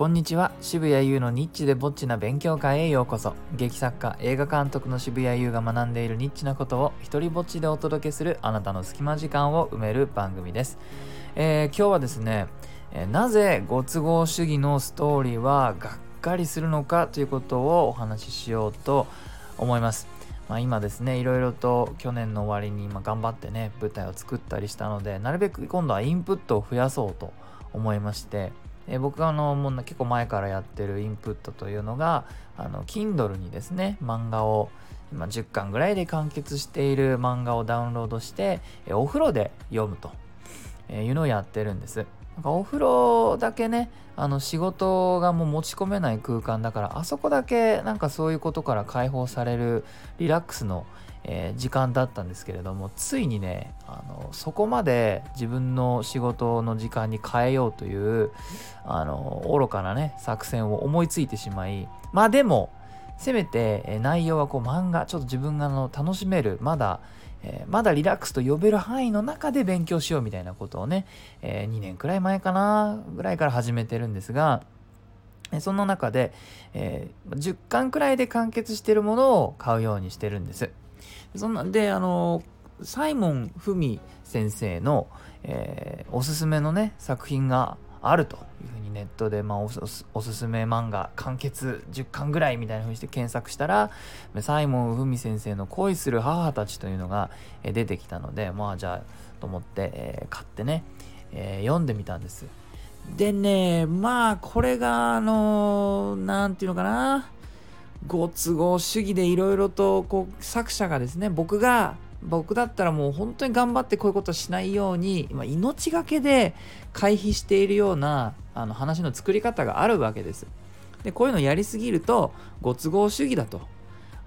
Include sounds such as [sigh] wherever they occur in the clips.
こんにちは。渋谷優のニッチでぼっちな勉強会へようこそ。劇作家映画監督の渋谷優が学んでいるニッチなことを一人ぼっちでお届けするあなたの隙間時間を埋める番組です、えー、今日はですね、えー、なぜご都合主義のストーリーはがっかりするのかということをお話ししようと思います。まあ、今ですねいろいろと去年の終わりに今頑張ってね舞台を作ったりしたのでなるべく今度はインプットを増やそうと思いましてえ僕があのもう結構前からやってるインプットというのがあの Kindle にですね漫画を今10巻ぐらいで完結している漫画をダウンロードしてえお風呂で読むというのをやってるんです。なんかお風呂だけねあの仕事がもう持ち込めない空間だからあそこだけなんかそういうことから解放されるリラックスのえー、時間だったんですけれどもついにねあのそこまで自分の仕事の時間に変えようというあの愚かなね作戦を思いついてしまいまあでもせめて内容はこう漫画ちょっと自分がの楽しめるまだえー、まだリラックスと呼べる範囲の中で勉強しようみたいなことをね、えー、2年くらい前かなぐらいから始めてるんですが、その中で、えー、10巻くらいで完結してるものを買うようにしてるんです。そんなであのサイモン・フミ先生の、えー、おすすめのね作品があるというふうネットで、まあ、おすすめ漫画完結10巻ぐらいみたいなふうにして検索したらサイモン・フミ先生の「恋する母たち」というのが出てきたのでまあじゃあと思って、えー、買ってね、えー、読んでみたんです。でねまあこれがあの何て言うのかなご都合主義でいろいろとこう作者がですね僕が僕だったらもう本当に頑張ってこういうことしないように今命がけで回避しているようなあの話の作り方があるわけです。でこういうのやりすぎるとご都合主義だと。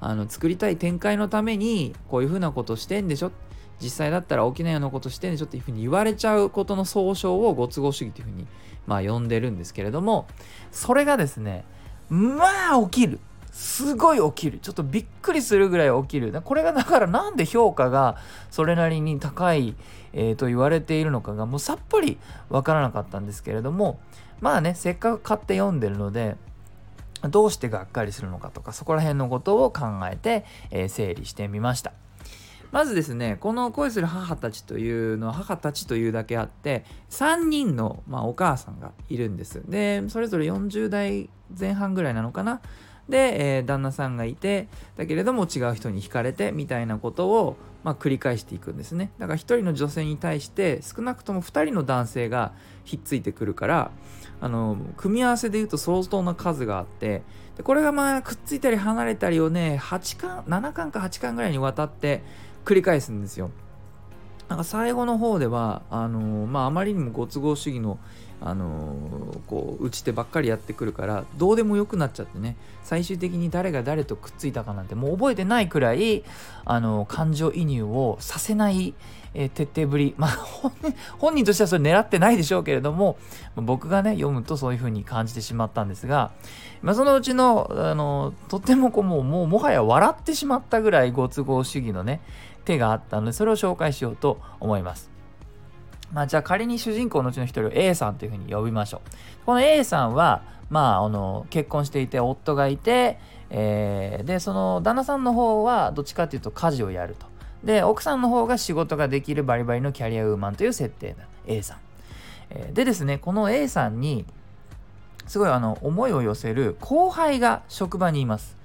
あの作りたい展開のためにこういうふうなことしてんでしょ。実際だったら起きないようなことしてんでしょっていうふうに言われちゃうことの総称をご都合主義というふうにまあ呼んでるんですけれどもそれがですねまあ起きる。すごい起きる。ちょっとびっくりするぐらい起きる。これがだからなんで評価がそれなりに高い、えー、と言われているのかがもうさっぱりわからなかったんですけれどもまあねせっかく買って読んでるのでどうしてがっかりするのかとかそこら辺のことを考えて、えー、整理してみました。まずですねこの恋する母たちというのは母たちというだけあって3人の、まあ、お母さんがいるんです。でそれぞれ40代前半ぐらいなのかなで、えー、旦那さんがいてだけれども違う人に惹かれてみたいなことを、まあ、繰り返していくんですね。だから1人の女性に対して少なくとも2人の男性がひっついてくるからあの組み合わせで言うと相当な数があってでこれがまあくっついたり離れたりをね8巻7巻か8巻ぐらいにわたって繰り返すんですよ。なんか最後の方ではあのまああまりにもご都合主義のあのこう打ち手ばっかりやってくるからどうでもよくなっちゃってね最終的に誰が誰とくっついたかなんてもう覚えてないくらいあの感情移入をさせない、えー、徹底ぶりまあ本人としてはそれ狙ってないでしょうけれども僕がね読むとそういう風に感じてしまったんですが、まあ、そのうちのあのとってもこうもうもうもはや笑ってしまったぐらいご都合主義のね手があったのでそれを紹介しようと思います。まあ、じゃあ仮に主人公のうちの一人を A さんというふうに呼びましょう。この A さんは、まあ、あの結婚していて夫がいて、えー、でその旦那さんの方はどっちかっていうと家事をやると。で奥さんの方が仕事ができるバリバリのキャリアウーマンという設定だ A さん。えー、でですねこの A さんにすごいあの思いを寄せる後輩が職場にいます。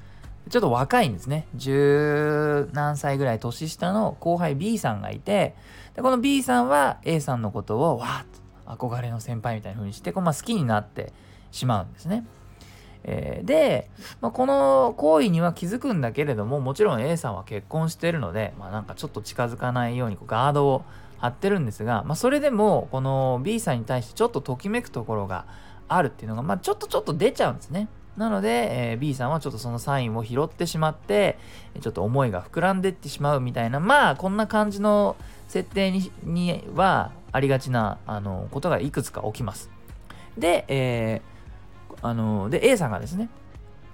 ちょっと若いんですね。十何歳ぐらい年下の後輩 B さんがいて、でこの B さんは A さんのことをわーっと憧れの先輩みたいな風にしてこう、まあ、好きになってしまうんですね。えー、で、まあ、この行為には気づくんだけれどももちろん A さんは結婚してるので、まあ、なんかちょっと近づかないようにこうガードを張ってるんですが、まあ、それでもこの B さんに対してちょっとときめくところがあるっていうのが、まあ、ちょっとちょっと出ちゃうんですね。なので、えー、B さんはちょっとそのサインを拾ってしまってちょっと思いが膨らんでってしまうみたいなまあこんな感じの設定ににはありがちなあのことがいくつか起きます。で、えー、あので A さんがですね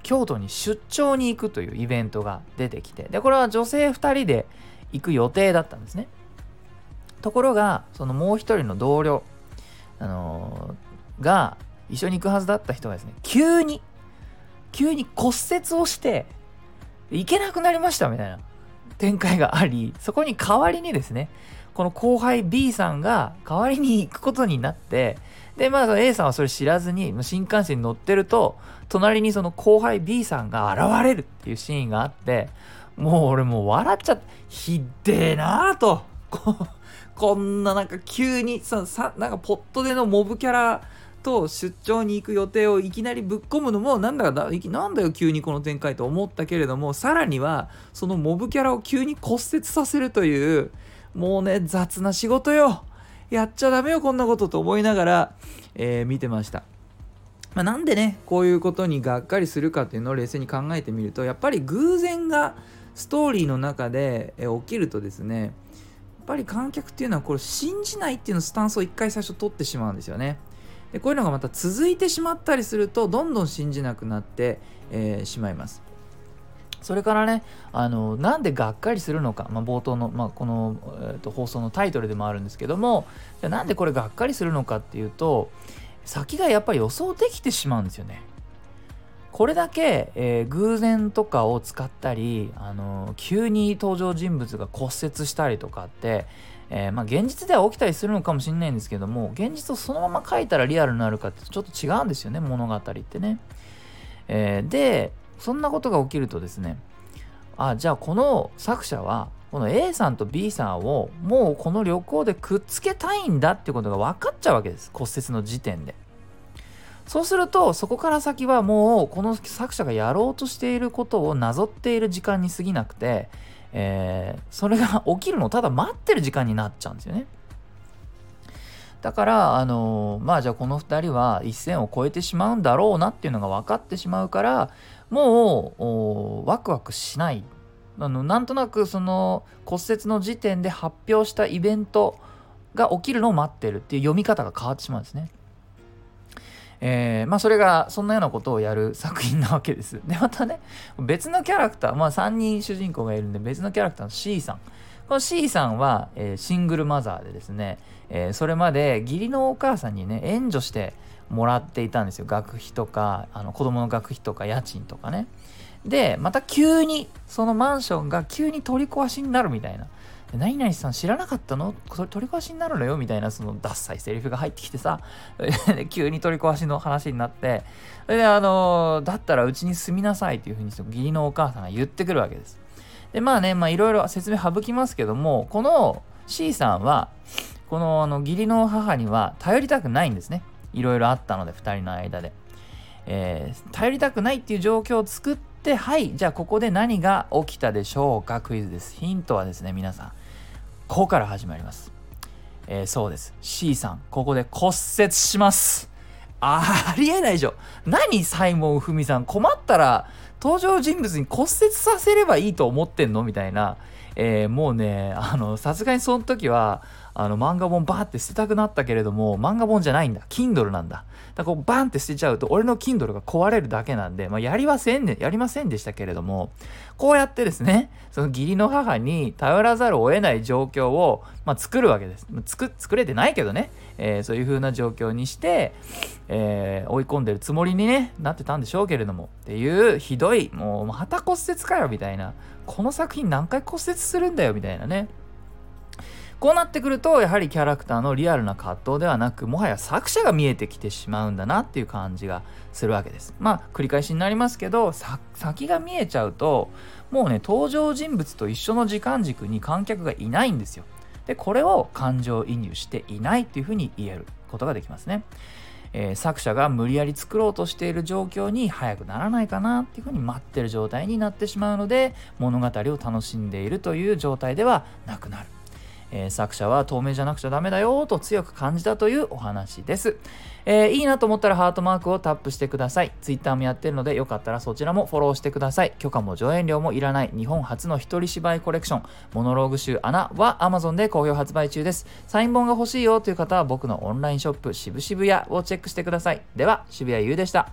京都に出張に行くというイベントが出てきてでこれは女性2人で行く予定だったんですね。ところがそのもう一人の同僚、あのー、が一緒に行くはずだった人がですね急に急に骨折をして行けなくなりましたみたいな展開がありそこに代わりにですねこの後輩 B さんが代わりに行くことになってでまあ A さんはそれ知らずに新幹線に乗ってると隣にその後輩 B さんが現れるっていうシーンがあってもう俺もう笑っちゃってひでえなーと。こんななんか急にささなんかポットでのモブキャラと出張に行く予定をいきなりぶっ込むのもなんだかなんだよ急にこの展開と思ったけれどもさらにはそのモブキャラを急に骨折させるというもうね雑な仕事よやっちゃダメよこんなことと思いながら、えー、見てました。まあ、なんでねこういうことにがっかりするかっていうのを冷静に考えてみるとやっぱり偶然がストーリーの中で起きるとですねやっぱり観客っていうのはこれ信じないっていうのスタンスを一回最初取ってしまうんですよね。でこういうのがまた続いてしまったりするとどんどん信じなくなって、えー、しまいます。それからねあのなんでがっかりするのか、まあ、冒頭の、まあ、この、えーと、放送のタイトルでもあるんですけどもじゃなんでこれがっかりするのかっていうと先がやっぱり予想できてしまうんですよね。これだけ、えー、偶然とかを使ったり、あの急に登場人物が骨折したりとかって、えー、まあ、現実では起きたりするのかもしれないんですけども現実をそのまま書いたらリアルになるかってちょっと違うんですよね物語ってね。えー、でそんなことが起きるとですねあじゃあこの作者はこの A さんと B さんをもうこの旅行でくっつけたいんだってことが分かっちゃうわけです骨折の時点で。そうするとそこから先はもうこの作者がやろうとしていることをなぞっている時間に過ぎなくて、えー、それが起きるのをただ待ってる時間になっちゃうんですよね。だからあのー、まあじゃあこの2人は一線を越えてしまうんだろうなっていうのが分かってしまうからもうワクワクしないあのなんとなくその骨折の時点で発表したイベントが起きるのを待ってるっていう読み方が変わってしまうんですね。えー、まあそれがそんなようなことをやる作品なわけです。でまたね別のキャラクターまあ3人主人公がいるんで別のキャラクターの C さん。この C さんは、えー、シングルマザーでですね、えー、それまで義理のお母さんにね援助してもらっていたんですよ。学費とかあの子供の学費とか家賃とかね。でまた急にそのマンションが急に取り壊しになるみたいな。何々さん知らなかったの？それ取り壊しになるのよみたいなそのダッサいセリフが入ってきてさ [laughs] 急に取り壊しの話になってそれであのだったらうちに住みなさいっていうふうに義理のお母さんが言ってくるわけです。でまあねまあいろいろ説明省きますけどもこの C さんはこのあの義理の母には頼りたくないんですね。いろいろあったので2人の間で、えー、頼りたくないっていう状況を作ってはいじゃあここで何が起きたでしょうか？クイズです。ヒントはですね皆さんここから始まります、えー、そうです。C さんここで骨折します。ありえないでしょ。何？サイモン・フミさん困ったら登場人物に骨折させればいいと思ってんの？みたいな、えー、もうねあのさすがにその時はあの漫画本バーって捨てたくなったけれども漫画本じゃないんだ。Kindle なんだ。だからこうバンって捨てちゃうと俺の Kindle が壊れるだけなんで、まあ、やりませんねやりませんでしたけれどもこうやってですねその義理の母に頼らざるを得ない状況を、まあ、作るわけです。作作れてないけどね、えー、そういう風な状況にして、えー、追い込んでるつもりにねなってたんでしょうけれどもっていうひどいもうまた骨折かよみたいな。この作品何回骨折するんだよみたいなね。こうなってくるとやはりキャラクターのリアルな葛藤ではなくもはや作者が見えてきてしまうんだなっていう感じがするわけです。まあ繰り返しになりますけど先が見えちゃうともうね登場人物と一緒の時間軸に観客がいないんですよ。でこれを感情移入していないっていうふうに言えることができますね。えー、作者が無理やり作ろうとしている状況に早くならないかなっていうふうに待ってる状態になってしまうので物語を楽しんでいるという状態ではなくなる。えー、作者は透明じゃなくちゃダメだよと強く感じたというお話です。えー、いいなと思ったらハートマークをタップしてください。Twitter もやってるのでよかったらそちらもフォローしてください。許可も上演料もいらない日本初の一人芝居コレクション、モノローグ集アナは Amazon で好評発売中です。サイン本が欲しいよという方は僕のオンラインショップ渋々屋をチェックしてください。では、渋谷優でした。